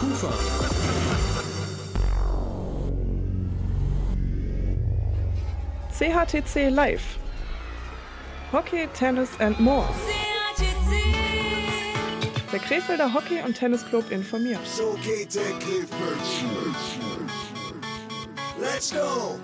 Kufa. CHTC Live. Hockey, Tennis and more. Der Krefelder Hockey- und Tennisclub informiert. So geht der Krefeld. Let's go!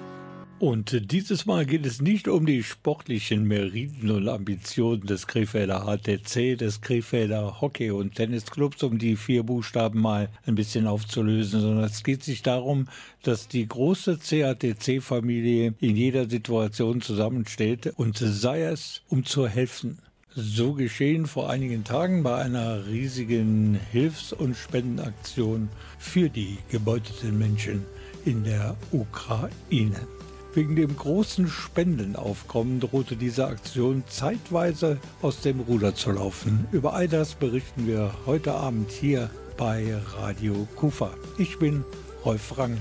Und dieses Mal geht es nicht um die sportlichen Meriten und Ambitionen des Krefelder HTC, des Krefelder Hockey- und Tennisclubs, um die vier Buchstaben mal ein bisschen aufzulösen, sondern es geht sich darum, dass die große CHTC-Familie in jeder Situation zusammensteht und sei es, um zu helfen. So geschehen vor einigen Tagen bei einer riesigen Hilfs- und Spendenaktion für die gebeuteten Menschen in der Ukraine. Wegen dem großen Spendenaufkommen drohte diese Aktion zeitweise aus dem Ruder zu laufen. Über all das berichten wir heute Abend hier bei Radio Kufa. Ich bin Rolf Rang.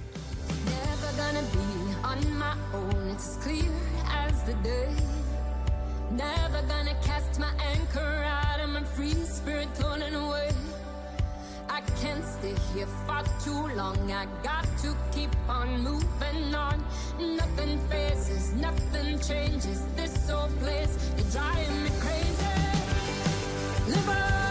Never gonna cast my anchor out of my free spirit torn away. Can't stay here for too long. I got to keep on moving on. Nothing phases, nothing changes. This old place, you're driving me crazy. Live on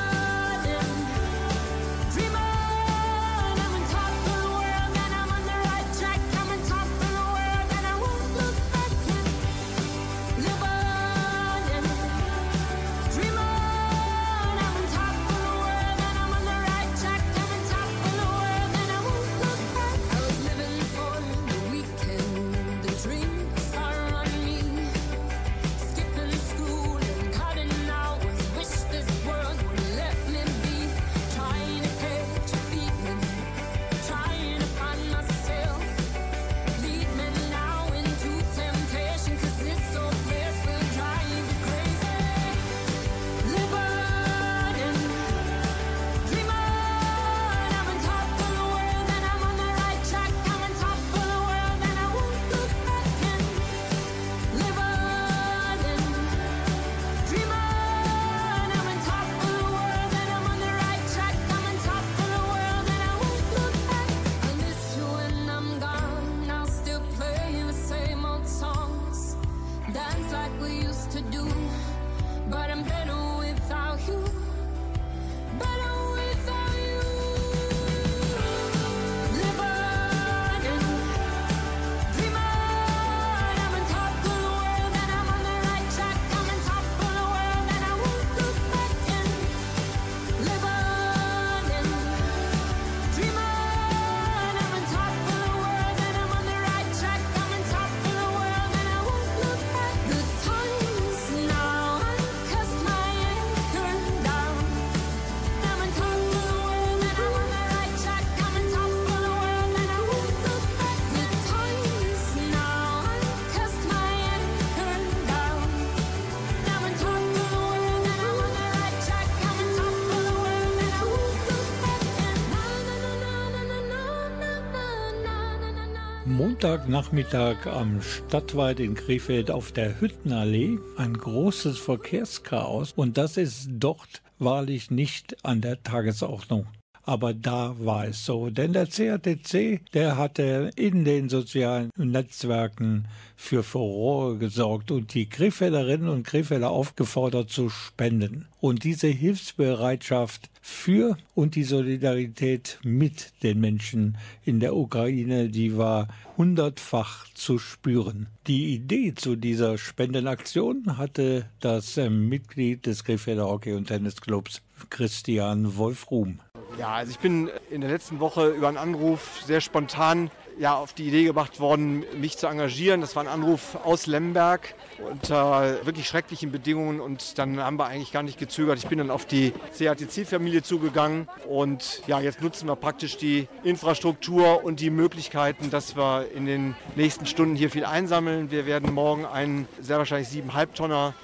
Montagnachmittag am Stadtwald in Krefeld auf der Hüttenallee ein großes Verkehrschaos und das ist dort wahrlich nicht an der Tagesordnung. Aber da war es so, denn der CATC, der hatte in den sozialen Netzwerken für Furore gesorgt und die Krefelderinnen und Krefelder aufgefordert zu spenden. Und diese Hilfsbereitschaft für und die Solidarität mit den Menschen in der Ukraine, die war hundertfach zu spüren. Die Idee zu dieser Spendenaktion hatte das äh, Mitglied des Krefelder Hockey- und Tennisclubs Christian Wolfruhm. Ja, also ich bin in der letzten Woche über einen Anruf sehr spontan ja, auf die Idee gebracht worden, mich zu engagieren. Das war ein Anruf aus Lemberg unter wirklich schrecklichen Bedingungen und dann haben wir eigentlich gar nicht gezögert. Ich bin dann auf die CATC-Familie zugegangen und ja, jetzt nutzen wir praktisch die Infrastruktur und die Möglichkeiten, dass wir in den nächsten Stunden hier viel einsammeln. Wir werden morgen einen sehr wahrscheinlich siebeneinhalb Tonner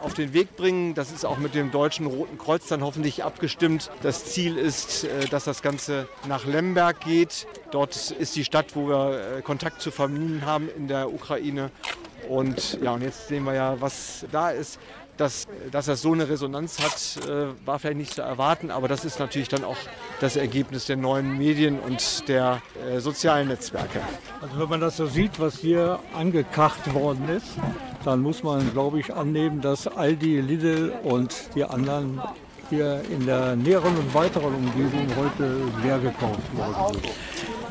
auf den Weg bringen. Das ist auch mit dem Deutschen Roten Kreuz dann hoffentlich abgestimmt. Das Ziel ist, äh, dass das Ganze nach Lemberg geht. Dort ist die Stadt, wo wir äh, Kontakt zu Familien haben in der Ukraine. Und ja, und jetzt sehen wir ja, was da ist. Dass, dass das so eine Resonanz hat, äh, war vielleicht nicht zu erwarten, aber das ist natürlich dann auch das Ergebnis der neuen Medien und der äh, sozialen Netzwerke. Also wenn man das so sieht, was hier angekacht worden ist, dann muss man, glaube ich, annehmen, dass Aldi, Lidl und die anderen hier in der näheren und weiteren Umgebung heute leer gekauft worden sind.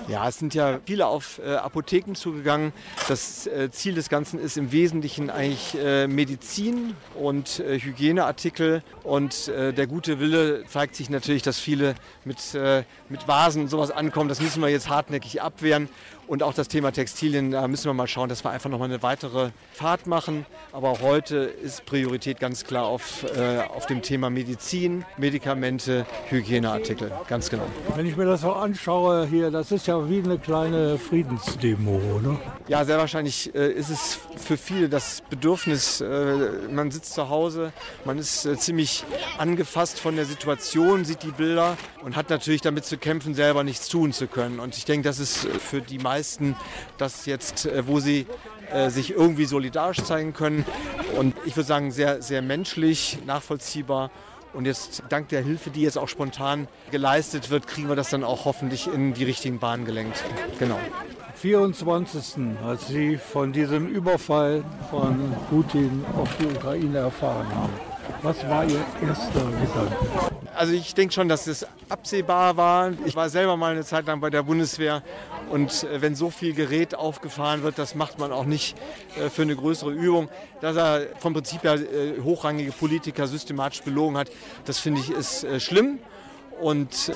Ja, es sind ja viele auf äh, Apotheken zugegangen. Das äh, Ziel des Ganzen ist im Wesentlichen eigentlich äh, Medizin und äh, Hygieneartikel. Und äh, der gute Wille zeigt sich natürlich, dass viele mit, äh, mit Vasen und sowas ankommen. Das müssen wir jetzt hartnäckig abwehren. Und auch das Thema Textilien, da müssen wir mal schauen, dass wir einfach nochmal eine weitere Fahrt machen. Aber auch heute ist Priorität ganz klar auf, äh, auf dem Thema Medizin, Medikamente, Hygieneartikel. Ganz genau. Wenn ich mir das so anschaue hier, das ist ja wie eine kleine Friedensdemo, oder? Ja, sehr wahrscheinlich äh, ist es für viele das Bedürfnis, äh, man sitzt zu Hause, man ist äh, ziemlich angefasst von der Situation, sieht die Bilder und hat natürlich damit zu kämpfen, selber nichts tun zu können. Und ich denke, das ist für die meisten das jetzt, äh, wo sie äh, sich irgendwie solidarisch zeigen können. Und ich würde sagen, sehr, sehr menschlich, nachvollziehbar. Und jetzt dank der Hilfe, die jetzt auch spontan geleistet wird, kriegen wir das dann auch hoffentlich in die richtigen Bahnen gelenkt. Genau. 24. als Sie von diesem Überfall von Putin auf die Ukraine erfahren haben. Was war Ihr erster Gedanke? Also ich denke schon, dass es absehbar war. Ich war selber mal eine Zeit lang bei der Bundeswehr und äh, wenn so viel Gerät aufgefahren wird, das macht man auch nicht äh, für eine größere Übung. Dass er vom Prinzip her äh, hochrangige Politiker systematisch belogen hat, das finde ich ist schlimm. Und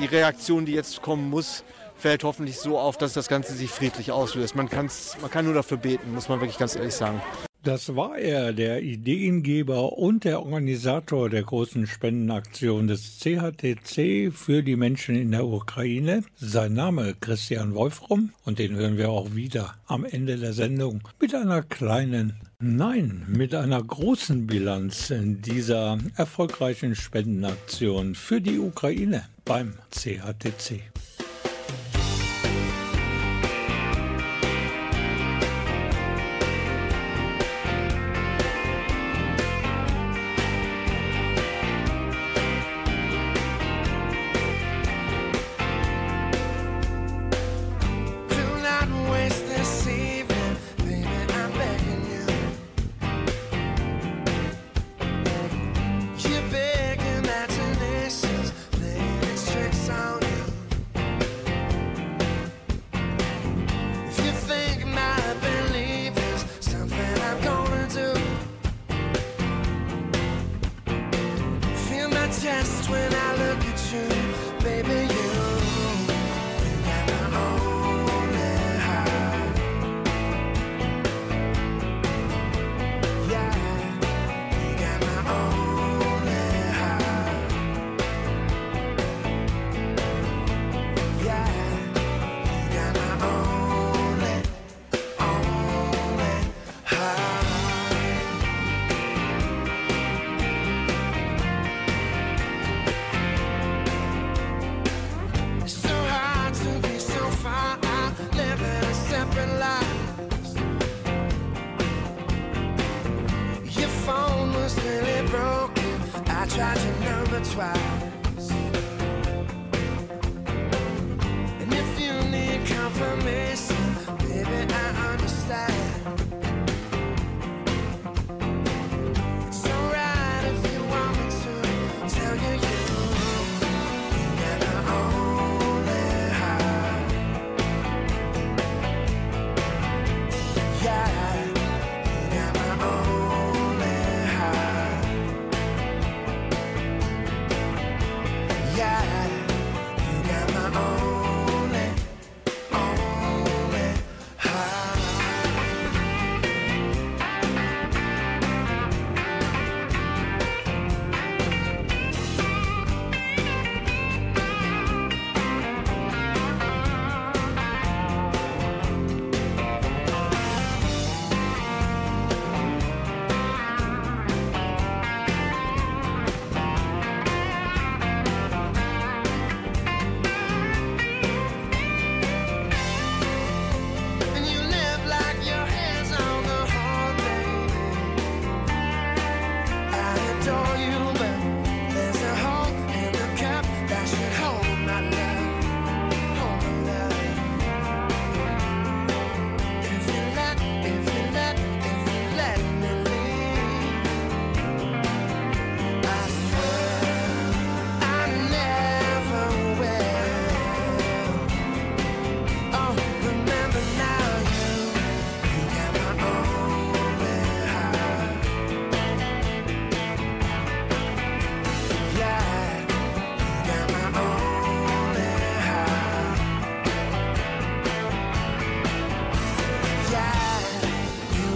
die Reaktion, die jetzt kommen muss, fällt hoffentlich so auf, dass das Ganze sich friedlich auslöst. Man, man kann nur dafür beten, muss man wirklich ganz ehrlich sagen. Das war er, der Ideengeber und der Organisator der großen Spendenaktion des CHTC für die Menschen in der Ukraine. Sein Name Christian Wolfram und den hören wir auch wieder am Ende der Sendung mit einer kleinen, nein, mit einer großen Bilanz dieser erfolgreichen Spendenaktion für die Ukraine beim CHTC.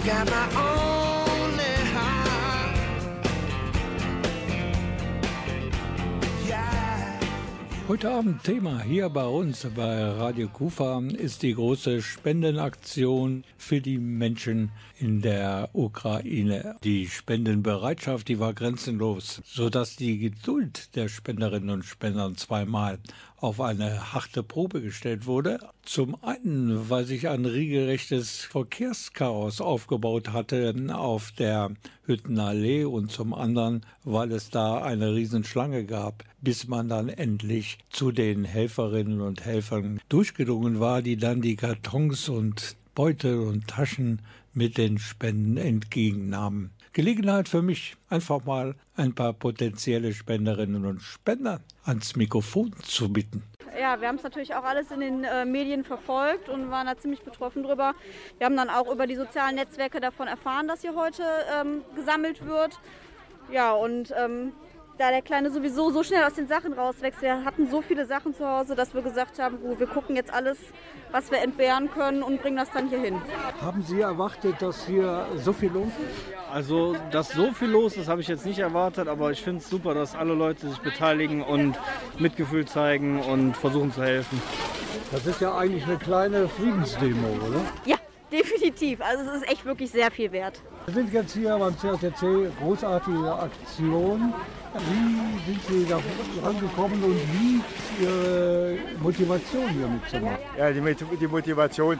got my only Heute Abend Thema hier bei uns bei Radio Kufa ist die große Spendenaktion für die Menschen in der Ukraine. Die Spendenbereitschaft, die war grenzenlos, sodass die Geduld der Spenderinnen und Spendern zweimal auf eine harte Probe gestellt wurde. Zum einen, weil sich ein regelrechtes Verkehrschaos aufgebaut hatte auf der Hüttenallee und zum anderen, weil es da eine Riesenschlange gab, bis man dann endlich zu den Helferinnen und Helfern durchgedrungen war, die dann die Kartons und Beutel und Taschen mit den Spenden entgegennahmen. Gelegenheit für mich, einfach mal ein paar potenzielle Spenderinnen und Spender ans Mikrofon zu bitten. Ja, wir haben es natürlich auch alles in den äh, Medien verfolgt und waren da ziemlich betroffen drüber. Wir haben dann auch über die sozialen Netzwerke davon erfahren, dass hier heute ähm, gesammelt wird. Ja, und ähm, da der Kleine sowieso so schnell aus den Sachen rauswächst, wir hatten so viele Sachen zu Hause, dass wir gesagt haben, gut, wir gucken jetzt alles, was wir entbehren können und bringen das dann hier hin. Haben Sie erwartet, dass hier so viel los ist? Also, dass so viel los ist, habe ich jetzt nicht erwartet, aber ich finde es super, dass alle Leute sich beteiligen und Mitgefühl zeigen und versuchen zu helfen. Das ist ja eigentlich eine kleine Friedensdemo, oder? Ja, definitiv. Also es ist echt wirklich sehr viel wert. Wir sind jetzt hier beim CATC, großartige Aktion. Wie sind Sie da rangekommen und wie ist Ihre Motivation hier mitzumachen? Ja, die, die Motivation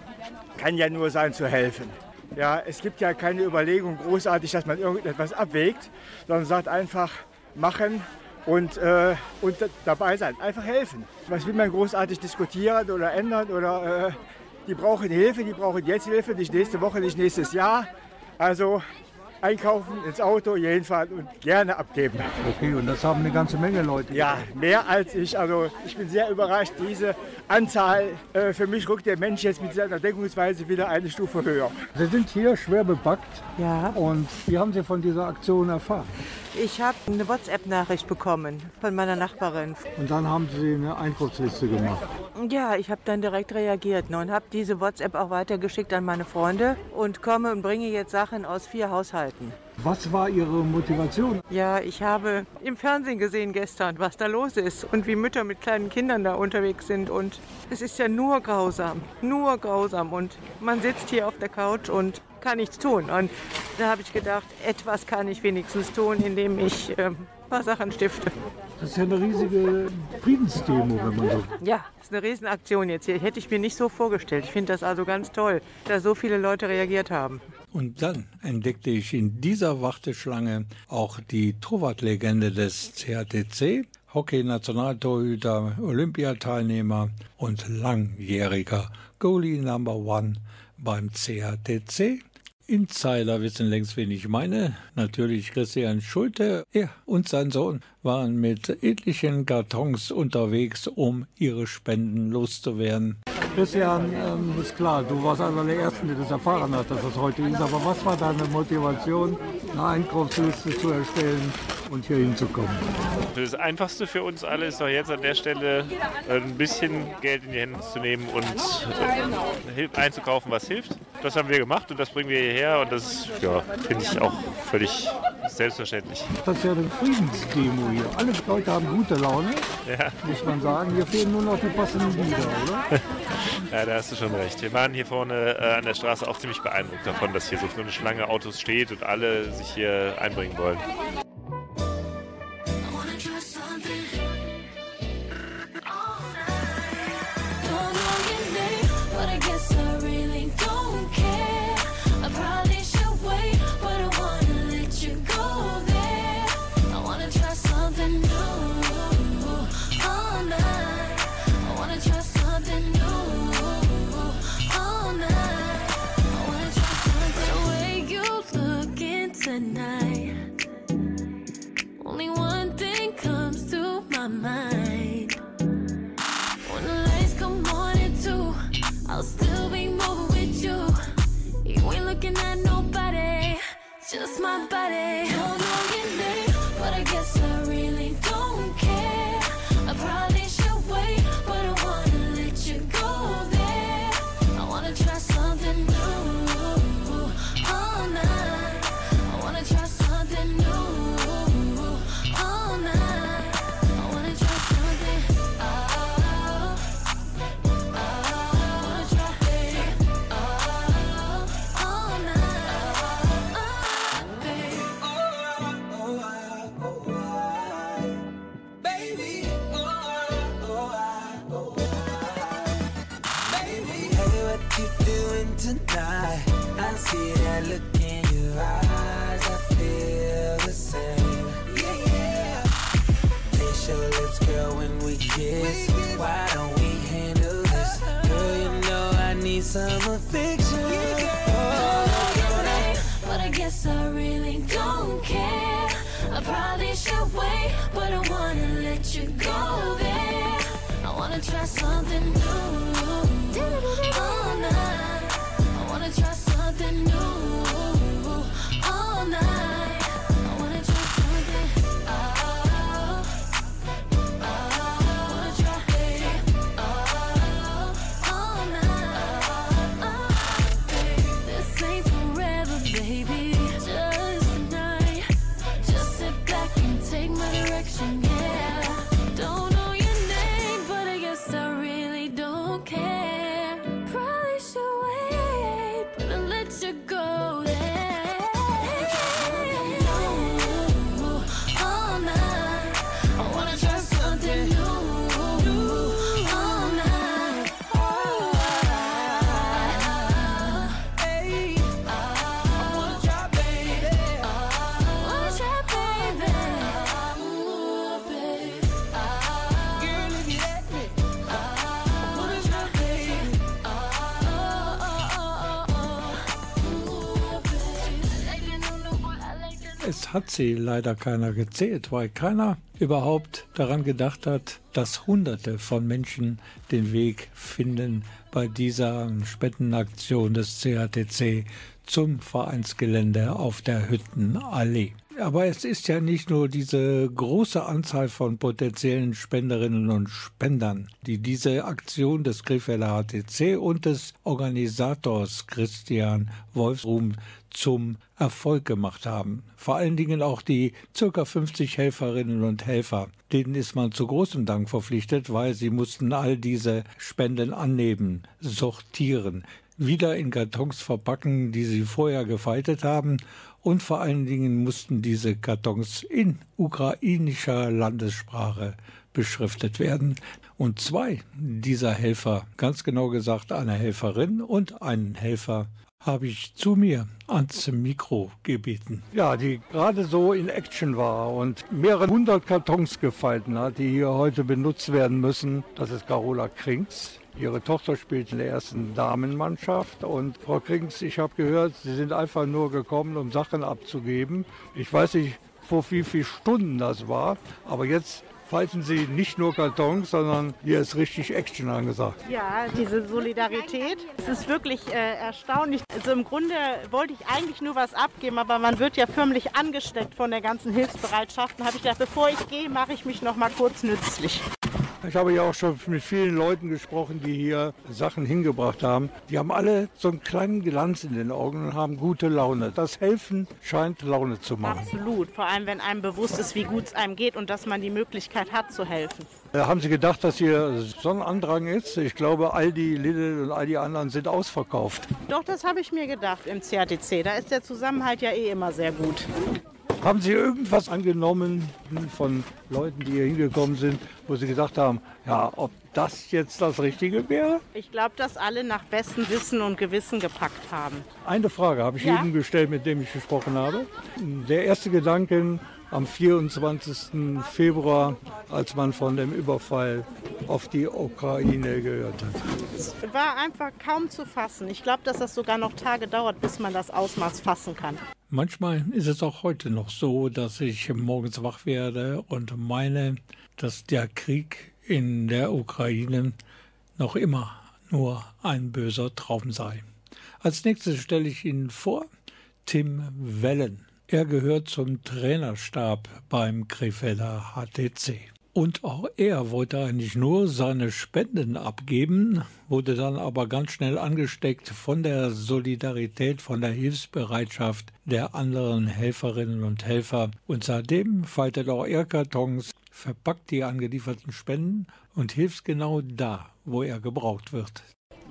kann ja nur sein, zu helfen. Ja, es gibt ja keine Überlegung großartig, dass man irgendetwas abwägt, sondern sagt einfach machen und, äh, und dabei sein, einfach helfen. Was will man großartig diskutieren oder ändern oder äh, die brauchen Hilfe, die brauchen jetzt Hilfe, nicht nächste Woche, nicht nächstes Jahr. Also einkaufen, ins Auto, hierhin fahren und gerne abgeben. Okay, und das haben eine ganze Menge Leute. Ja, mehr als ich. Also ich bin sehr überrascht, diese Anzahl. Äh, für mich rückt der Mensch jetzt mit seiner Denkungsweise wieder eine Stufe höher. Sie sind hier schwer bepackt. Ja. Und wie haben Sie von dieser Aktion erfahren? Ich habe eine WhatsApp-Nachricht bekommen von meiner Nachbarin. Und dann haben Sie eine Einkaufsliste gemacht. Ja, ich habe dann direkt reagiert ne, und habe diese WhatsApp auch weitergeschickt an meine Freunde und komme und bringe jetzt Sachen aus vier Haushalten. Was war Ihre Motivation? Ja, ich habe im Fernsehen gesehen gestern, was da los ist und wie Mütter mit kleinen Kindern da unterwegs sind. Und es ist ja nur grausam, nur grausam. Und man sitzt hier auf der Couch und kann nichts tun. Und da habe ich gedacht, etwas kann ich wenigstens tun, indem ich äh, ein paar Sachen stifte. Das ist ja eine riesige Friedensdemo, wenn man so. Ja, das ist eine Riesenaktion jetzt hier. Hätte ich mir nicht so vorgestellt. Ich finde das also ganz toll, dass so viele Leute reagiert haben. Und dann entdeckte ich in dieser Warteschlange auch die Torwartlegende des CATC, Hockey-Nationaltorhüter, Olympiateilnehmer und langjähriger Goalie Number One beim CATC. Insider wissen längst, wen ich meine. Natürlich Christian Schulte. Er und sein Sohn waren mit etlichen Kartons unterwegs, um ihre Spenden loszuwerden. Christian, ähm, ist klar, du warst einer der Ersten, der das erfahren hat, dass das heute ist. Aber was war deine Motivation, eine Einkaufsliste zu erstellen und hier hinzukommen? Das Einfachste für uns alle ist doch jetzt an der Stelle ein bisschen Geld in die Hände zu nehmen und einzukaufen, was hilft. Das haben wir gemacht und das bringen wir hierher und das ja, finde ich auch völlig selbstverständlich. Das ist ja eine Friedensdemo hier. Alle Leute haben gute Laune, Ja. muss man sagen. Hier fehlen nur noch die passenden Lieder, oder? Ja, da hast du schon recht. Wir waren hier vorne äh, an der Straße auch ziemlich beeindruckt davon, dass hier so eine Schlange Autos steht und alle sich hier einbringen wollen. When the lights come on two, I'll still be moving with you. You ain't looking at nobody, just my body. I'm a fiction. But I guess I really don't care. I probably should wait, but I wanna let you go there. I wanna try something new. Oh, All night. Hat sie leider keiner gezählt, weil keiner überhaupt daran gedacht hat, dass Hunderte von Menschen den Weg finden bei dieser Spendenaktion des CATC zum Vereinsgelände auf der Hüttenallee. Aber es ist ja nicht nur diese große Anzahl von potenziellen Spenderinnen und Spendern, die diese Aktion des Krefelder HTC und des Organisators Christian Wolfsruhm zum Erfolg gemacht haben. Vor allen Dingen auch die ca. 50 Helferinnen und Helfer. Denen ist man zu großem Dank verpflichtet, weil sie mussten all diese Spenden annehmen, sortieren, wieder in Kartons verpacken, die sie vorher gefaltet haben und vor allen Dingen mussten diese Kartons in ukrainischer Landessprache beschriftet werden. Und zwei dieser Helfer, ganz genau gesagt eine Helferin und einen Helfer, habe ich zu mir ans Mikro gebeten. Ja, die gerade so in Action war und mehrere hundert Kartons gefalten hat, die hier heute benutzt werden müssen. Das ist Carola Krings. Ihre Tochter spielt in der ersten Damenmannschaft. Und Frau Krings, ich habe gehört, Sie sind einfach nur gekommen, um Sachen abzugeben. Ich weiß nicht, vor wie vielen Stunden das war, aber jetzt falten Sie nicht nur Kartons, sondern hier ist richtig Action angesagt. Ja, diese Solidarität. Es ist wirklich äh, erstaunlich. Also im Grunde wollte ich eigentlich nur was abgeben, aber man wird ja förmlich angesteckt von der ganzen Hilfsbereitschaft. Da habe ich gedacht, bevor ich gehe, mache ich mich noch mal kurz nützlich. Ich habe ja auch schon mit vielen Leuten gesprochen, die hier Sachen hingebracht haben. Die haben alle so einen kleinen Glanz in den Augen und haben gute Laune. Das Helfen scheint Laune zu machen. Absolut. Vor allem, wenn einem bewusst ist, wie gut es einem geht und dass man die Möglichkeit hat zu helfen. Äh, Haben Sie gedacht, dass hier so ein Andrang ist? Ich glaube, Aldi, Lidl und all die anderen sind ausverkauft. Doch, das habe ich mir gedacht im CATC. Da ist der Zusammenhalt ja eh immer sehr gut. Haben Sie irgendwas angenommen von Leuten, die hier hingekommen sind, wo Sie gesagt haben, ja, ob das jetzt das Richtige wäre? Ich glaube, dass alle nach bestem Wissen und Gewissen gepackt haben. Eine Frage habe ich Ja. jedem gestellt, mit dem ich gesprochen habe. Der erste Gedanke am 24. Februar, als man von dem Überfall auf die Ukraine gehört hat. Es war einfach kaum zu fassen. Ich glaube, dass das sogar noch Tage dauert, bis man das Ausmaß fassen kann. Manchmal ist es auch heute noch so, dass ich morgens wach werde und meine, dass der Krieg in der Ukraine noch immer nur ein böser Traum sei. Als nächstes stelle ich Ihnen vor Tim Wellen. Er gehört zum Trainerstab beim Krefelder HTC. Und auch er wollte eigentlich nur seine Spenden abgeben, wurde dann aber ganz schnell angesteckt von der Solidarität, von der Hilfsbereitschaft der anderen Helferinnen und Helfer. Und seitdem faltet auch er Kartons, verpackt die angelieferten Spenden und hilft genau da, wo er gebraucht wird.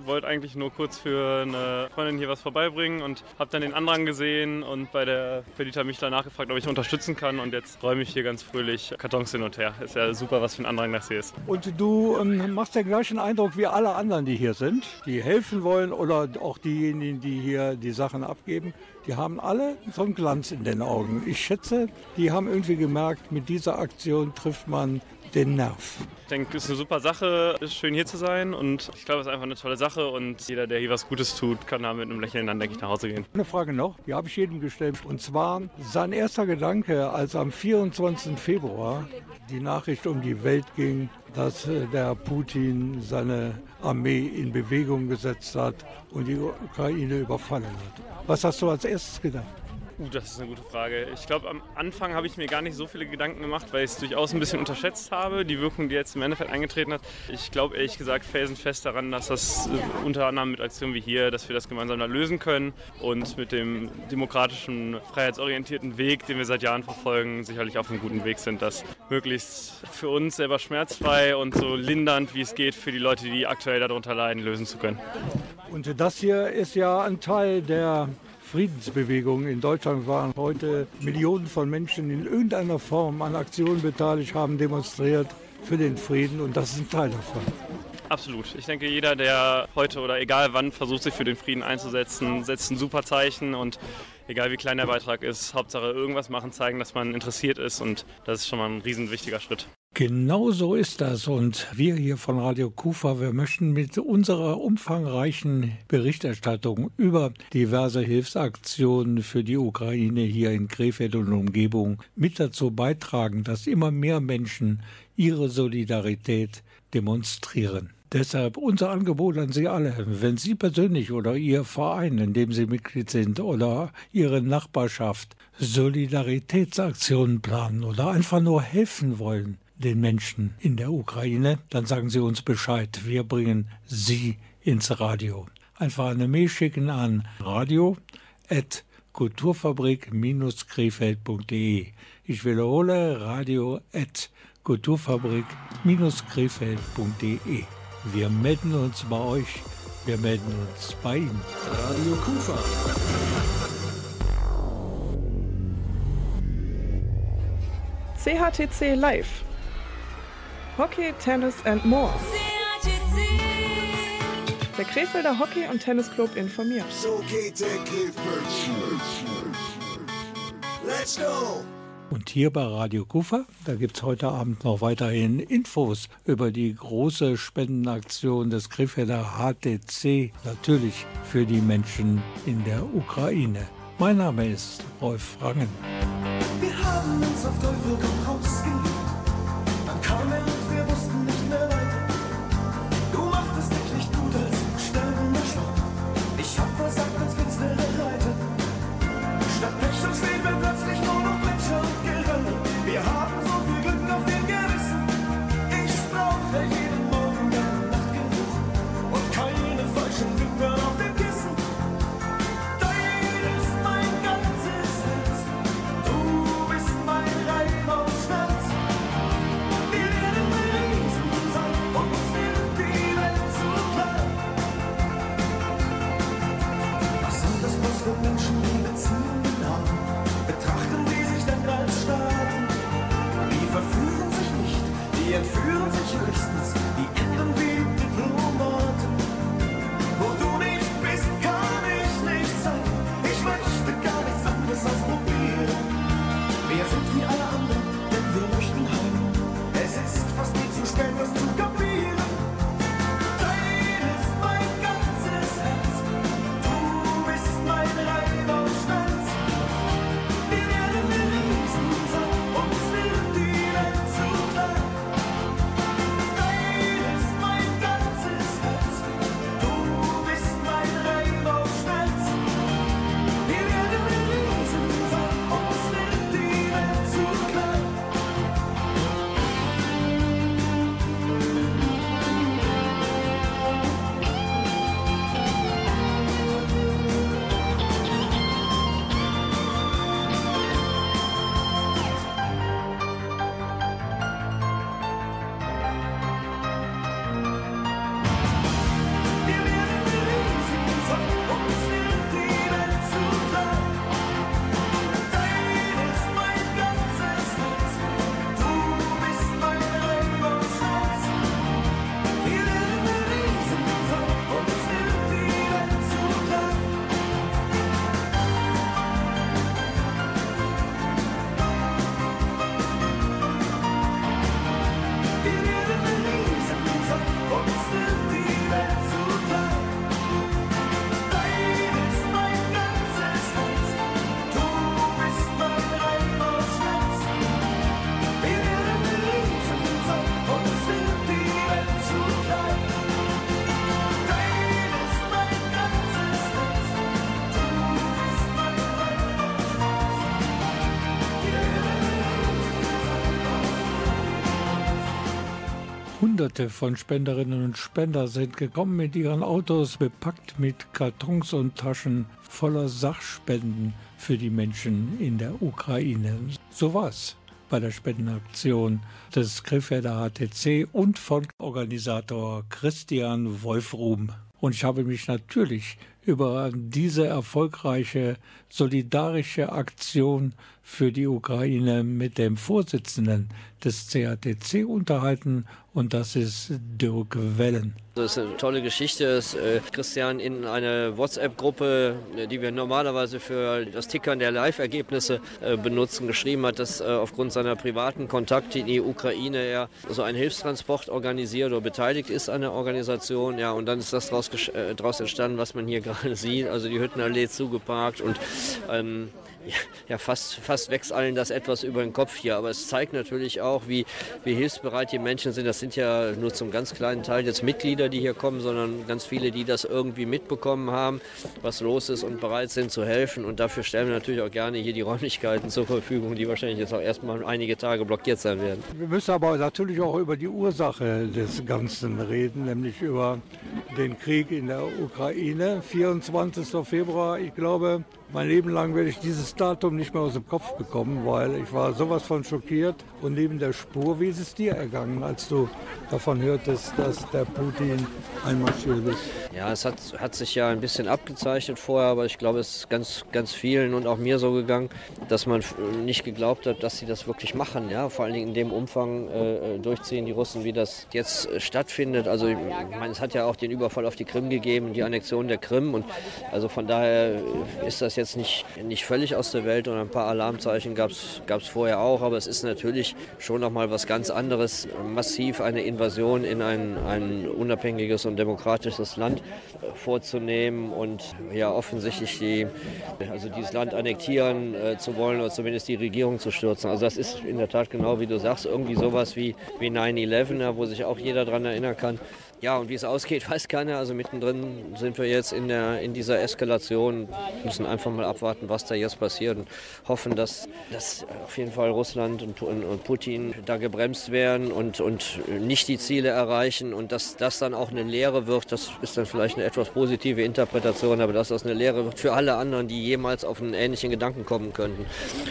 Wollte eigentlich nur kurz für eine Freundin hier was vorbeibringen und habe dann den Andrang gesehen und bei der Perdita mich danach gefragt, ob ich unterstützen kann und jetzt räume ich hier ganz fröhlich Kartons hin und her. Ist ja super, was für ein Andrang das hier ist. Und du ähm, machst den gleichen Eindruck wie alle anderen, die hier sind, die helfen wollen oder auch diejenigen, die hier die Sachen abgeben. Die haben alle so einen Glanz in den Augen. Ich schätze, die haben irgendwie gemerkt, mit dieser Aktion trifft man den Nerv. Ich denke, es ist eine super Sache, ist schön hier zu sein und ich glaube, es ist einfach eine tolle Sache und jeder, der hier was Gutes tut, kann da mit einem Lächeln dann, denke ich, nach Hause gehen. Eine Frage noch, die habe ich jedem gestellt. Und zwar sein erster Gedanke, als am 24. Februar die Nachricht um die Welt ging, dass äh, der Putin seine Armee in Bewegung gesetzt hat und die Ukraine überfallen hat. Was hast du als erstes gedacht? Uh, das ist eine gute Frage. Ich glaube, am Anfang habe ich mir gar nicht so viele Gedanken gemacht, weil ich es durchaus ein bisschen unterschätzt habe, die Wirkung, die jetzt im Endeffekt eingetreten hat. Ich glaube ehrlich gesagt felsenfest daran, dass das äh, unter anderem mit Aktionen wie hier, dass wir das gemeinsam da lösen können und mit dem demokratischen, freiheitsorientierten Weg, den wir seit Jahren verfolgen, sicherlich auf einem guten Weg sind, das möglichst für uns selber schmerzfrei und so lindernd, wie es geht, für die Leute, die aktuell darunter leiden, lösen zu können. Und das hier ist ja ein Teil der Friedensbewegung. In Deutschland waren heute Millionen von Menschen in irgendeiner Form an Aktionen beteiligt, haben demonstriert für den Frieden und das ist ein Teil davon. Absolut. Ich denke, jeder, der heute oder egal wann versucht, sich für den Frieden einzusetzen, setzt ein super Zeichen und egal wie klein der Beitrag ist, Hauptsache irgendwas machen, zeigen, dass man interessiert ist und das ist schon mal ein riesen wichtiger Schritt. Genau so ist das. Und wir hier von Radio Kufa, wir möchten mit unserer umfangreichen Berichterstattung über diverse Hilfsaktionen für die Ukraine hier in Krefeld und Umgebung mit dazu beitragen, dass immer mehr Menschen ihre Solidarität demonstrieren. Deshalb unser Angebot an Sie alle. Wenn Sie persönlich oder Ihr Verein, in dem Sie Mitglied sind, oder Ihre Nachbarschaft Solidaritätsaktionen planen oder einfach nur helfen wollen, den Menschen in der Ukraine, dann sagen Sie uns Bescheid. Wir bringen Sie ins Radio. Einfach eine Mail schicken an radio kulturfabrik-krefeld.de. Ich wiederhole radio kulturfabrik-krefeld.de. Wir melden uns bei euch. Wir melden uns bei Ihnen. Radio Kufa. CHTC Live. Hockey, Tennis and more. Der Krefelder Hockey- und Tennisclub informiert. So geht der Krefeld. Let's go! Und hier bei Radio Kufa, da gibt es heute Abend noch weiterhin Infos über die große Spendenaktion des Krefelder HTC, natürlich für die Menschen in der Ukraine. Mein Name ist Rolf Rangen. Wir haben uns auf Teufel komm raus Hunderte von Spenderinnen und Spender sind gekommen mit ihren Autos, bepackt mit Kartons und Taschen voller Sachspenden für die Menschen in der Ukraine. So war's bei der Spendenaktion des Krefelder HTC und von Organisator Christian Wolfrum. Und ich habe mich natürlich über diese erfolgreiche solidarische Aktion für die Ukraine mit dem Vorsitzenden des CATC unterhalten und das ist Dirk Wellen. Das ist eine tolle Geschichte. Dass, äh, Christian in eine WhatsApp-Gruppe, die wir normalerweise für das Tickern der Live-Ergebnisse äh, benutzen, geschrieben hat, dass äh, aufgrund seiner privaten Kontakte in die Ukraine er so einen Hilfstransport organisiert oder beteiligt ist an der Organisation. Ja, und dann ist das daraus entstanden, was man hier gerade sieht. Also die Hüttenallee zugeparkt und ähm, ja, fast, fast wächst allen das etwas über den Kopf hier. Aber es zeigt natürlich auch, wie, wie hilfsbereit die Menschen sind. Das sind ja nur zum ganz kleinen Teil jetzt Mitglieder, die hier kommen, sondern ganz viele, die das irgendwie mitbekommen haben, was los ist und bereit sind zu helfen. Und dafür stellen wir natürlich auch gerne hier die Räumlichkeiten zur Verfügung, die wahrscheinlich jetzt auch erstmal einige Tage blockiert sein werden. Wir müssen aber natürlich auch über die Ursache des Ganzen reden, nämlich über den Krieg in der Ukraine. 24. Februar, ich glaube, mein Leben lang werde ich dieses Datum nicht mehr aus dem Kopf bekommen, weil ich war sowas von schockiert. Und neben der Spur, wie ist es dir ergangen, als du davon hörtest, dass der Putin einmarschiert ist? Ja, es hat, hat sich ja ein bisschen abgezeichnet vorher, aber ich glaube, es ist ganz, ganz vielen und auch mir so gegangen, dass man nicht geglaubt hat, dass sie das wirklich machen. Ja? Vor allen Dingen in dem Umfang äh, durchziehen die Russen, wie das jetzt äh, stattfindet. Also ich meine, es hat ja auch den Überfall auf die Krim gegeben, die Annexion der Krim. Und also von daher ist das jetzt nicht, nicht völlig aus der Welt und ein paar Alarmzeichen gab es vorher auch. Aber es ist natürlich schon nochmal was ganz anderes, massiv eine Invasion in ein, ein unabhängiges und demokratisches Land vorzunehmen und ja offensichtlich die, also dieses Land annektieren äh, zu wollen oder zumindest die Regierung zu stürzen. Also das ist in der Tat genau wie du sagst, irgendwie sowas wie, wie 9-11, wo sich auch jeder daran erinnern kann. Ja, und wie es ausgeht, weiß keiner. Also mittendrin sind wir jetzt in, der, in dieser Eskalation, müssen einfach mal abwarten, was da jetzt passiert und hoffen, dass, dass auf jeden Fall Russland und, und Putin da gebremst werden und, und nicht die Ziele erreichen und dass das dann auch eine Lehre wird. Das ist dann vielleicht eine etwas positive Interpretation, aber dass das eine Lehre wird für alle anderen, die jemals auf einen ähnlichen Gedanken kommen könnten,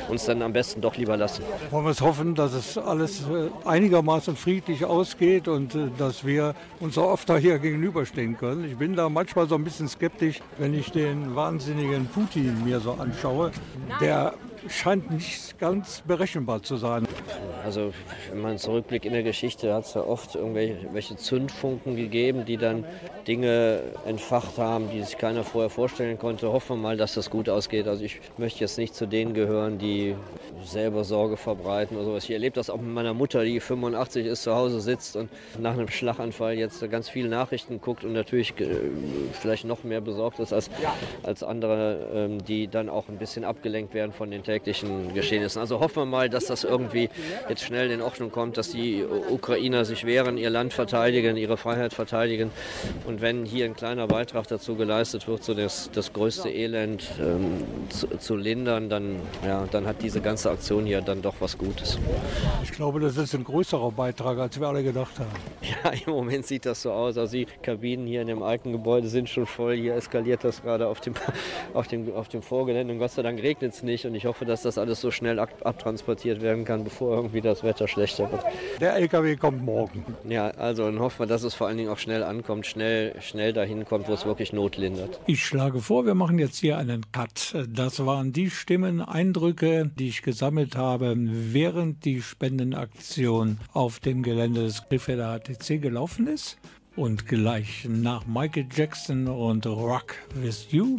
uns dann am besten doch lieber lassen. Wollen wir es hoffen, dass es alles äh, einigermaßen friedlich ausgeht und äh, dass wir uns so oft da hier gegenüberstehen können. Ich bin da manchmal so ein bisschen skeptisch, wenn ich den wahnsinnigen Putin mir so anschaue. Der scheint nicht ganz berechenbar zu sein. Also wenn man zurückblickt in der Geschichte, hat es ja oft irgendwelche Zündfunken gegeben, die dann Dinge entfacht haben, die sich keiner vorher vorstellen konnte. Hoffen wir mal, dass das gut ausgeht. Also ich möchte jetzt nicht zu denen gehören, die selber Sorge verbreiten oder sowas. Ich erlebe das auch mit meiner Mutter, die 85 ist, zu Hause sitzt und nach einem Schlaganfall jetzt ganz viele Nachrichten guckt und natürlich äh, vielleicht noch mehr besorgt ist als, als andere, ähm, die dann auch ein bisschen abgelenkt werden von den täglichen Geschehnissen. Also hoffen wir mal, dass das irgendwie jetzt schnell in Ordnung kommt, dass die Ukrainer sich wehren, ihr Land verteidigen, ihre Freiheit verteidigen. Und wenn hier ein kleiner Beitrag dazu geleistet wird, so das, das größte Elend ähm, zu, zu, lindern, dann, ja, dann hat diese ganze Aktion hier dann doch was Gutes. Ich glaube, das ist ein größerer Beitrag, als wir alle gedacht haben. Ja, im Moment sieht das so aus. Also die Kabinen hier in dem alten Gebäude sind schon voll. Hier eskaliert das gerade auf dem, auf dem, auf dem Vorgelände. Und Gott sei Dank regnet es nicht. Und ich hoffe, hoffe, dass das alles so schnell abtransportiert werden kann, bevor irgendwie das Wetter schlechter wird. Der LKW kommt morgen. Ja, also dann hoffen wir, dass es vor allen Dingen auch schnell ankommt, schnell, schnell dahin kommt, wo es wirklich Not lindert. Ich schlage vor, wir machen jetzt hier einen Cut. Das waren die Stimmen, Eindrücke, die ich gesammelt habe, während die Spendenaktion auf dem Gelände des Griffelder HTC gelaufen ist. Und gleich nach Michael Jackson und Rock with You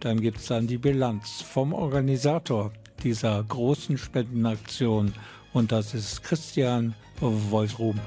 dann gibt es dann die Bilanz vom Organisator dieser großen Spendenaktion und das ist Christian Wolfrum.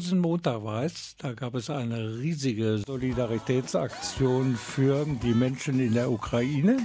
Rosenmontag war es, da gab es eine riesige Solidaritätsaktion für die Menschen in der Ukraine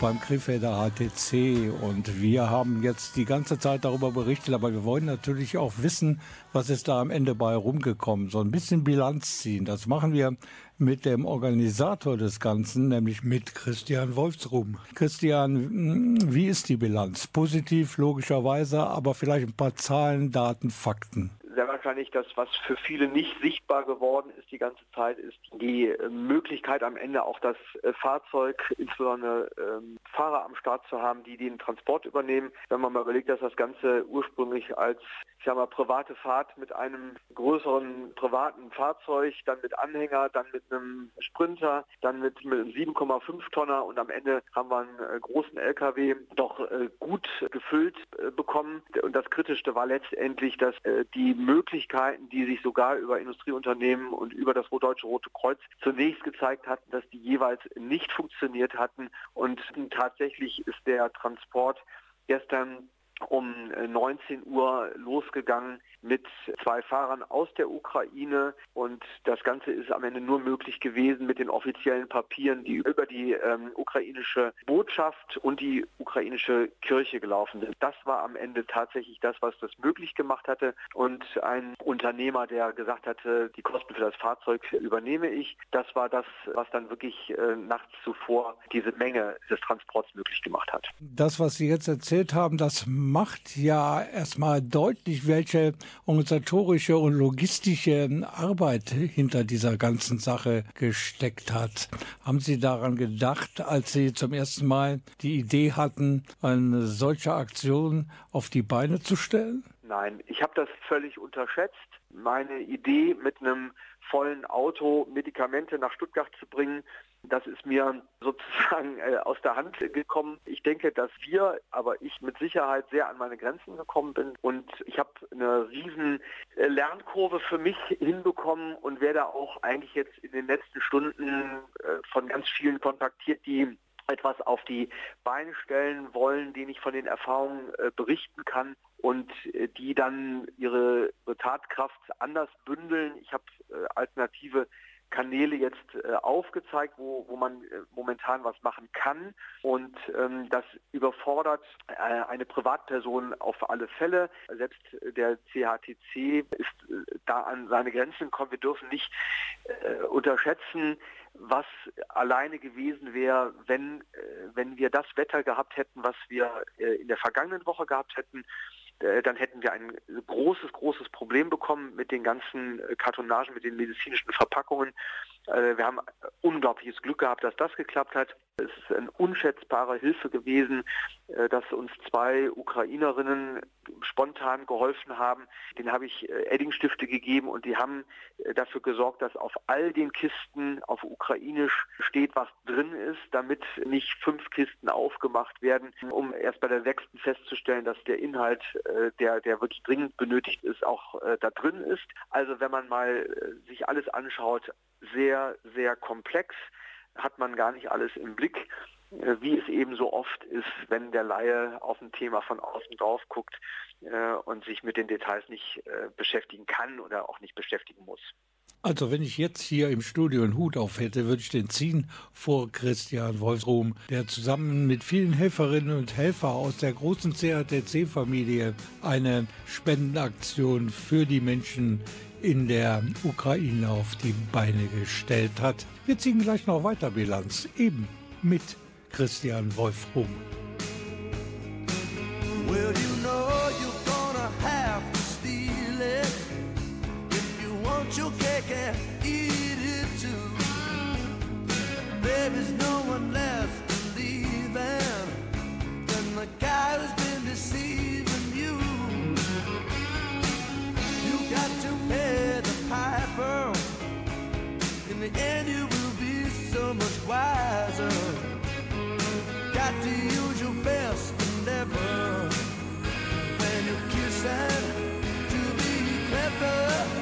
beim Krefelder HTC. Und wir haben jetzt die ganze Zeit darüber berichtet, aber wir wollen natürlich auch wissen, was ist da am Ende bei rumgekommen. So ein bisschen Bilanz ziehen. Das machen wir mit dem Organisator des Ganzen, nämlich mit Christian Wolfsrum. Christian, wie ist die Bilanz? Positiv, logischerweise, aber vielleicht ein paar Zahlen, Daten, Fakten sehr wahrscheinlich das, was für viele nicht sichtbar geworden ist die ganze Zeit, ist die äh, Möglichkeit am Ende auch das äh, Fahrzeug, insbesondere ähm, Fahrer am Start zu haben, die den Transport übernehmen. Wenn man mal überlegt, dass das Ganze ursprünglich als ich sag mal, private Fahrt mit einem größeren privaten Fahrzeug, dann mit Anhänger, dann mit einem Sprinter, dann mit, mit einem 7,5 Tonner und am Ende haben wir einen äh, großen LKW doch äh, gut gefüllt äh, bekommen. Und das Kritischste war letztendlich, dass äh, die Möglichkeiten, die sich sogar über Industrieunternehmen und über das Deutsche Rote Kreuz zunächst gezeigt hatten, dass die jeweils nicht funktioniert hatten. Und tatsächlich ist der Transport gestern um 19 Uhr losgegangen mit zwei Fahrern aus der Ukraine und das Ganze ist am Ende nur möglich gewesen mit den offiziellen Papieren, die über die ähm, ukrainische Botschaft und die ukrainische Kirche gelaufen sind. Das war am Ende tatsächlich das, was das möglich gemacht hatte und ein Unternehmer, der gesagt hatte, die Kosten für das Fahrzeug übernehme ich, das war das, was dann wirklich äh, nachts zuvor diese Menge des Transports möglich gemacht hat. Das, was Sie jetzt erzählt haben, das macht ja erstmal deutlich, welche organisatorische und logistische Arbeit hinter dieser ganzen Sache gesteckt hat. Haben Sie daran gedacht, als Sie zum ersten Mal die Idee hatten, eine solche Aktion auf die Beine zu stellen? Nein, ich habe das völlig unterschätzt. Meine Idee, mit einem vollen Auto Medikamente nach Stuttgart zu bringen, das ist mir sozusagen äh, aus der Hand gekommen. Ich denke, dass wir, aber ich mit Sicherheit sehr an meine Grenzen gekommen bin und ich habe eine riesen äh, Lernkurve für mich hinbekommen und werde auch eigentlich jetzt in den letzten Stunden äh, von ganz vielen kontaktiert, die etwas auf die Beine stellen wollen, denen ich von den Erfahrungen äh, berichten kann und äh, die dann ihre Tatkraft anders bündeln. Ich habe äh, alternative Kanäle jetzt aufgezeigt, wo, wo man momentan was machen kann. Und ähm, das überfordert eine Privatperson auf alle Fälle. Selbst der CHTC ist da an seine Grenzen gekommen. Wir dürfen nicht unterschätzen, was alleine gewesen wäre, wenn, wenn wir das Wetter gehabt hätten, was wir in der vergangenen Woche gehabt hätten dann hätten wir ein großes, großes Problem bekommen mit den ganzen Kartonagen, mit den medizinischen Verpackungen. Äh, wir haben unglaubliches Glück gehabt, dass das geklappt hat. Es ist eine unschätzbare Hilfe gewesen, äh, dass uns zwei Ukrainerinnen spontan geholfen haben. Den habe ich äh, Eddingstifte gegeben und die haben dafür gesorgt, dass auf all den Kisten auf Ukrainisch steht, was drin ist, damit nicht fünf Kisten aufgemacht werden, um erst bei der sechsten festzustellen, dass der Inhalt, der, der wirklich dringend benötigt ist, auch da drin ist. Also wenn man mal sich alles anschaut, sehr, sehr komplex, hat man gar nicht alles im Blick, äh, wie es eben so oft ist, wenn der Laie auf ein Thema von außen drauf guckt äh, und sich mit den Details nicht äh, beschäftigen kann oder auch nicht beschäftigen muss. Also wenn ich jetzt hier im Studio einen Hut auf hätte, würde ich den ziehen vor Christian Wolfsruhm, der zusammen mit vielen Helferinnen und Helfern aus der großen CATC-Familie eine Spendenaktion für die Menschen in der Ukraine auf die Beine gestellt hat. Wir ziehen gleich noch weiter Bilanz, eben mit Christian Wolfrum. Well, you know want your cake and eat it too. Baby's no one left leave than the guy who's been deceiving you. You got to pay the piper. In the end, you will be so much wiser. Got to use your best endeavor when you kiss and to be clever.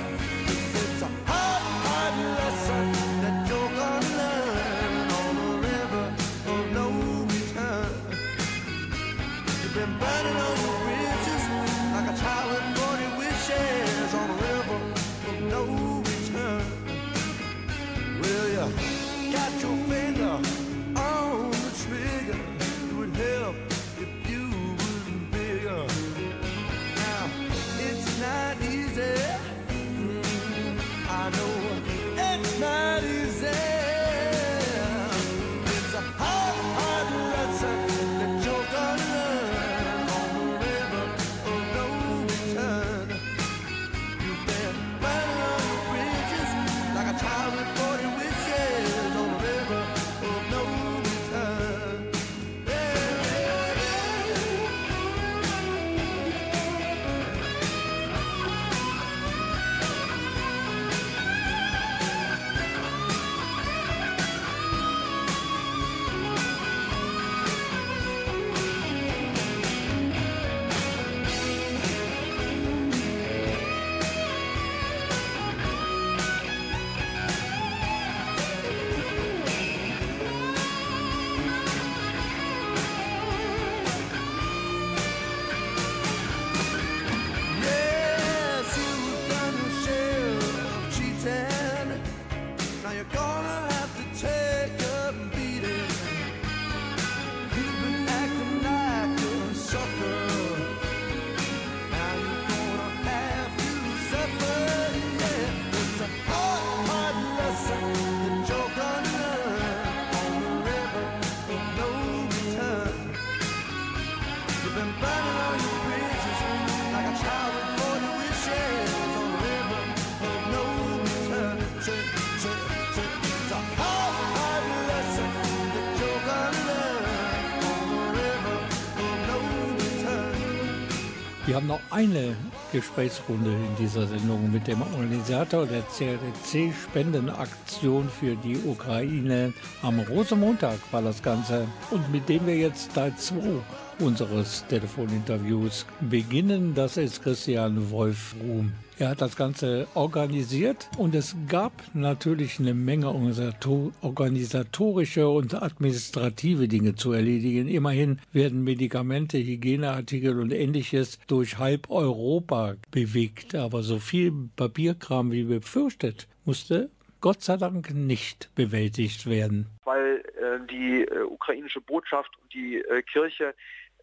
Wir haben noch eine Gesprächsrunde in dieser Sendung mit dem Organisator der CRC-Spendenaktion für die Ukraine. Am Rosenmontag war das Ganze und mit dem wir jetzt Teil 2 unseres Telefoninterviews beginnen. Das ist Christian Wolfruhm. Er hat das Ganze organisiert und es gab natürlich eine Menge organisator organisatorische und administrative Dinge zu erledigen. Immerhin werden Medikamente, Hygieneartikel und ähnliches durch halb Europa bewegt. Aber so viel Papierkram wie befürchtet musste Gott sei Dank nicht bewältigt werden. Weil äh, die äh, ukrainische Botschaft und die äh, Kirche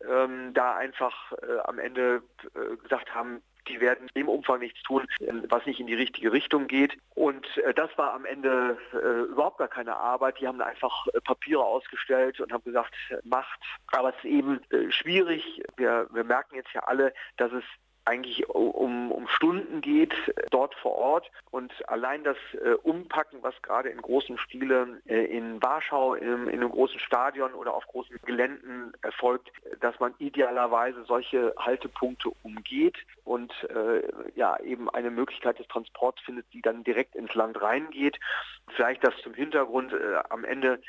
ähm, da einfach äh, am Ende äh, gesagt haben, die werden im Umfang nichts tun, was nicht in die richtige Richtung geht. Und äh, das war am Ende äh, überhaupt gar keine Arbeit. Die haben einfach äh, Papiere ausgestellt und haben gesagt, macht. Aber es ist eben schwierig. Wir, wir merken jetzt ja alle, dass es eigentlich um, um Stunden geht dort vor Ort und allein das äh, Umpacken, was gerade in großen Stile äh, in Warschau in, in einem großen Stadion oder auf großen Geländen erfolgt, dass man idealerweise solche Haltepunkte umgeht und äh, ja eben eine Möglichkeit des Transports findet, die dann direkt ins Land reingeht. Vielleicht das zum Hintergrund äh, am Ende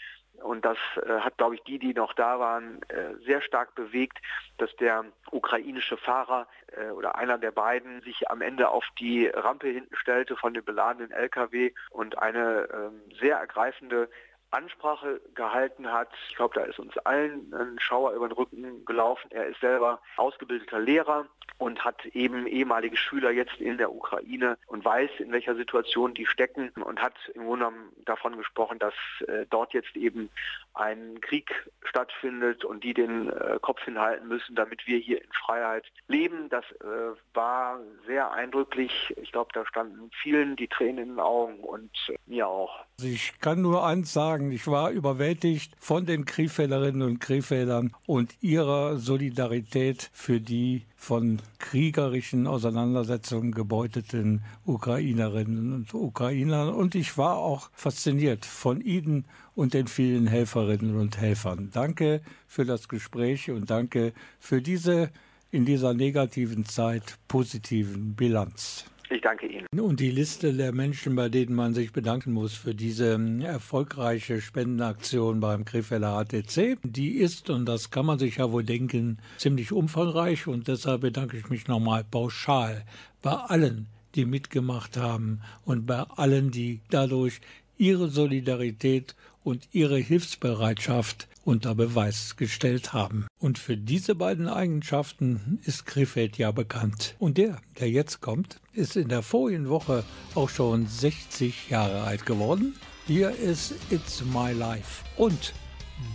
und das äh, hat, glaube ich, die, die noch da waren, äh, sehr stark bewegt, dass der ukrainische Fahrer äh, oder einer der beiden sich am Ende auf die Rampe hinten stellte von dem beladenen LKW und eine ähm, sehr ergreifende Ansprache gehalten hat. Ich glaube, da ist uns allen ein Schauer über den Rücken gelaufen. Er ist selber ausgebildeter Lehrer und hat eben ehemalige Schüler jetzt in der Ukraine und weiß, in welcher Situation die stecken und hat im Grunde genommen davon gesprochen, dass äh, dort jetzt eben ein Krieg stattfindet und die den äh, Kopf hinhalten müssen, damit wir hier in Freiheit leben. Das äh, war sehr eindrücklich. Ich glaube, da standen vielen die Tränen in den Augen und äh, mir auch. Also ich kann nur eins sagen, ich war überwältigt von den Krefelderinnen und Krefeldern und ihrer Solidarität für die von kriegerischen Auseinandersetzungen gebeuteten Ukrainerinnen und Ukrainern. Und ich war auch fasziniert von ihnen und den vielen Helferinnen und Helfern. Danke für das Gespräch und danke für diese in dieser negativen Zeit positiven Bilanz. Ich danke Ihnen. Und die Liste der Menschen, bei denen man sich bedanken muss für diese ähm, erfolgreiche Spendenaktion beim Krefelder HTC, die ist, und das kann man sich ja wohl denken, ziemlich umfangreich. Und deshalb bedanke ich mich nochmal pauschal bei allen, die mitgemacht haben und bei allen, die dadurch ihre Solidarität und ihre Hilfsbereitschaft unter Beweis gestellt haben. Und für diese beiden Eigenschaften ist Krefeld ja bekannt. Und der, der jetzt kommt, ist in der vorigen Woche auch schon 60 Jahre alt geworden. Hier ist It's My Life und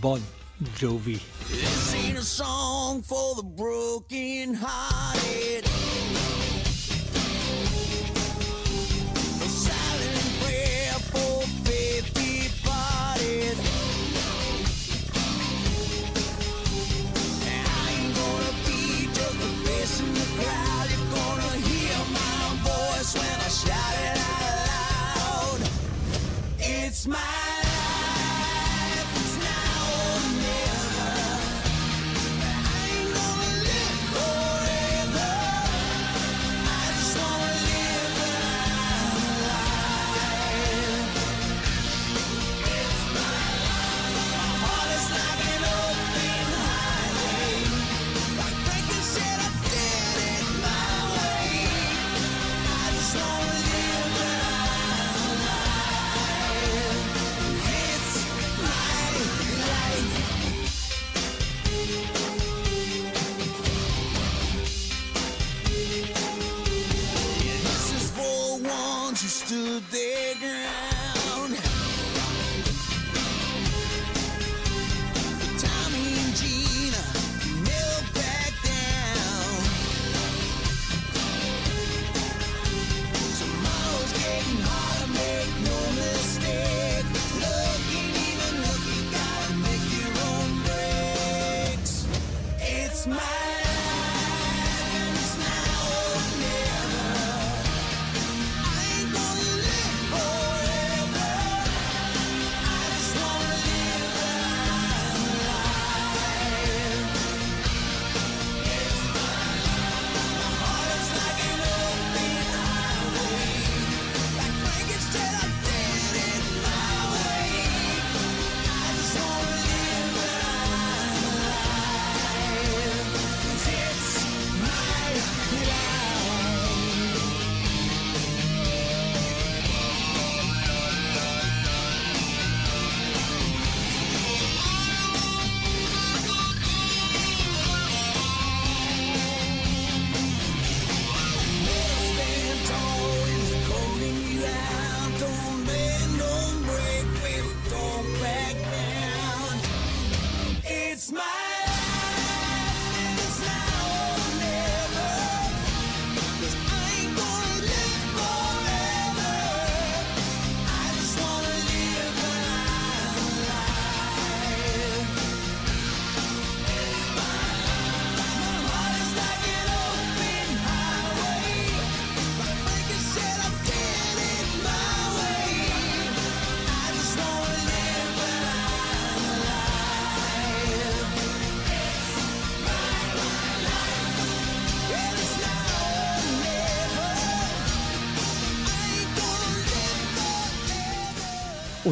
Bon Jovi. This ain't a song for the broken hearted.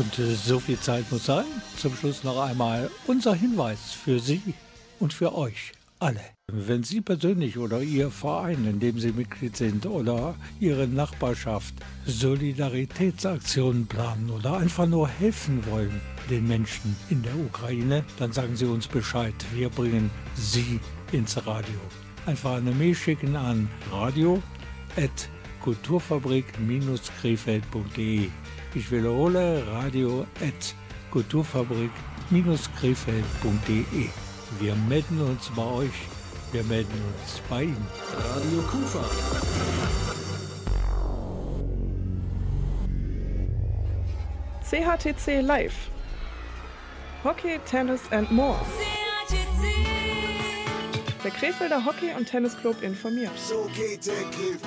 Und so viel Zeit muss sein. Zum Schluss noch einmal unser Hinweis für Sie und für euch alle. Wenn Sie persönlich oder Ihr Verein, in dem Sie Mitglied sind, oder Ihre Nachbarschaft Solidaritätsaktionen planen oder einfach nur helfen wollen den Menschen in der Ukraine, dann sagen Sie uns Bescheid. Wir bringen Sie ins Radio. Einfach eine Mail schicken an radio.kulturfabrik-krefeld.de. Ich wiederhole radio.kulturfabrik-krefeld.de. Wir melden uns bei euch. Wir melden uns bei Ihnen. Radio Kufa. CHTC Live. Hockey, Tennis and more. Der Krefelder Hockey- und Tennisclub informiert. So geht der Krefeld.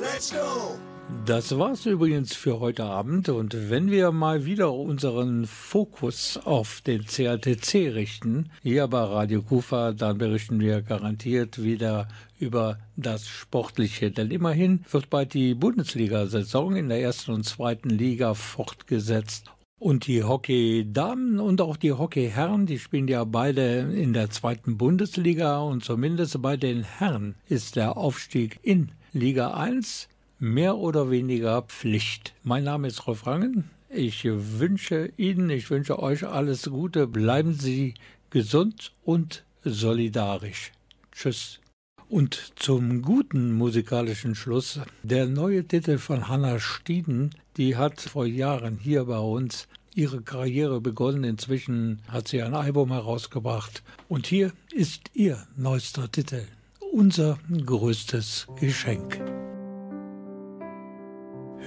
Let's go! Das war's übrigens für heute Abend. Und wenn wir mal wieder unseren Fokus auf den CATC richten, hier bei Radio Kufa, dann berichten wir garantiert wieder über das Sportliche, denn immerhin wird bald die Bundesliga-Saison in der ersten und zweiten Liga fortgesetzt. Und die Hockey-Damen und auch die Hockey-Herren, die spielen ja beide in der zweiten Bundesliga. Und zumindest bei den Herren ist der Aufstieg in Liga 1 mehr oder weniger Pflicht. Mein Name ist Rolf Rangen. Ich wünsche Ihnen, ich wünsche euch alles Gute. Bleiben Sie gesund und solidarisch. Tschüss. Und zum guten musikalischen Schluss der neue Titel von Hannah Stieden, die hat vor Jahren hier bei uns ihre Karriere begonnen. Inzwischen hat sie ein Album herausgebracht. Und hier ist ihr neuester Titel. Unser größtes Geschenk.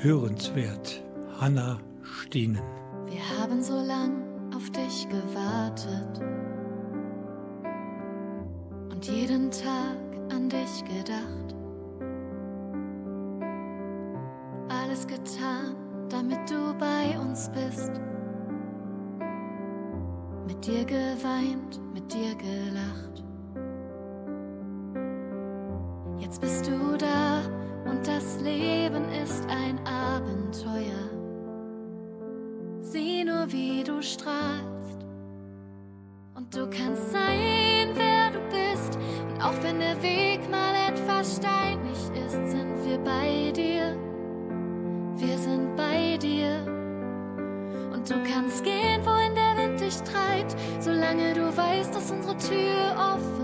Hörenswert. Hanna Stienen. Wir haben so lang auf dich gewartet und jeden Tag an dich gedacht. Alles getan, damit du bei uns bist. Mit dir geweint, mit dir gelacht. Jetzt bist du da und das Leben ist ein Abenteuer. Sieh nur, wie du strahlst. Und du kannst sein, wer du bist. Und auch wenn der Weg mal etwas steinig ist, sind wir bei dir. Wir sind bei dir. Und du kannst gehen, wohin der Wind dich treibt, solange du weißt, dass unsere Tür offen bleibt.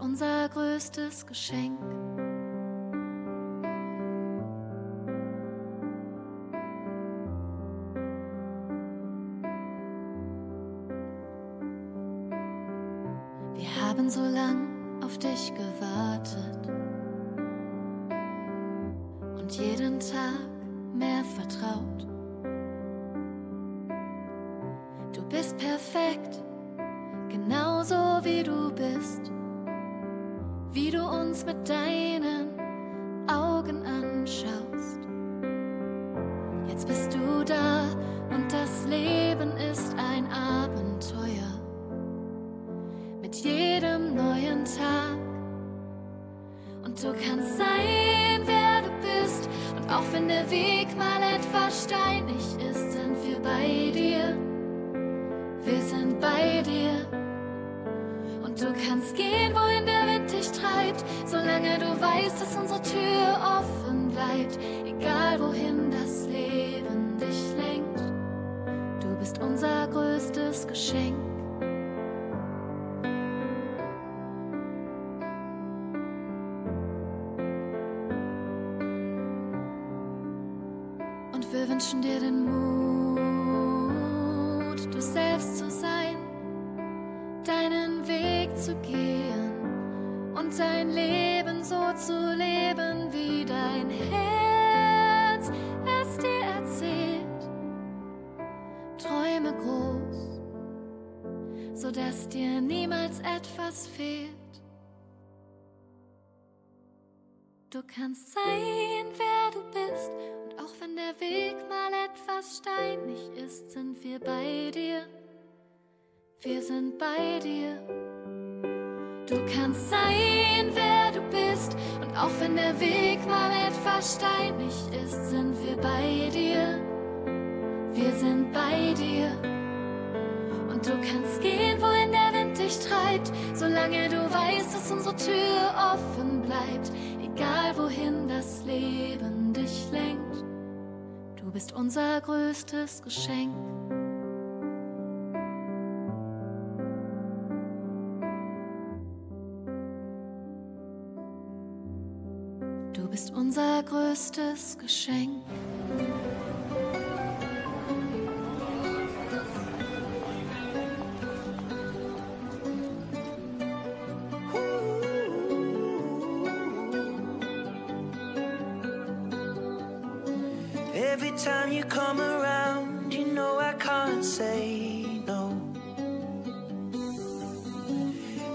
Unser größtes Geschenk. Wünschen dir den Mut, du selbst zu sein, deinen Weg zu gehen und dein Leben so zu leben, wie dein Herz es dir erzählt. Träume groß, sodass dir niemals etwas fehlt. Du kannst sein, wer einig ist, sind wir bei dir. Wir sind bei dir. Du kannst sein, wer du bist. Und auch wenn der Weg mal etwas steinig ist, sind wir bei dir. Wir sind bei dir. Und du kannst gehen, wohin der Wind dich treibt, solange du weißt, dass unsere Tür offen bleibt, egal wohin das Leben dich lenkt. Du bist unser größtes Geschenk. Du bist unser größtes Geschenk.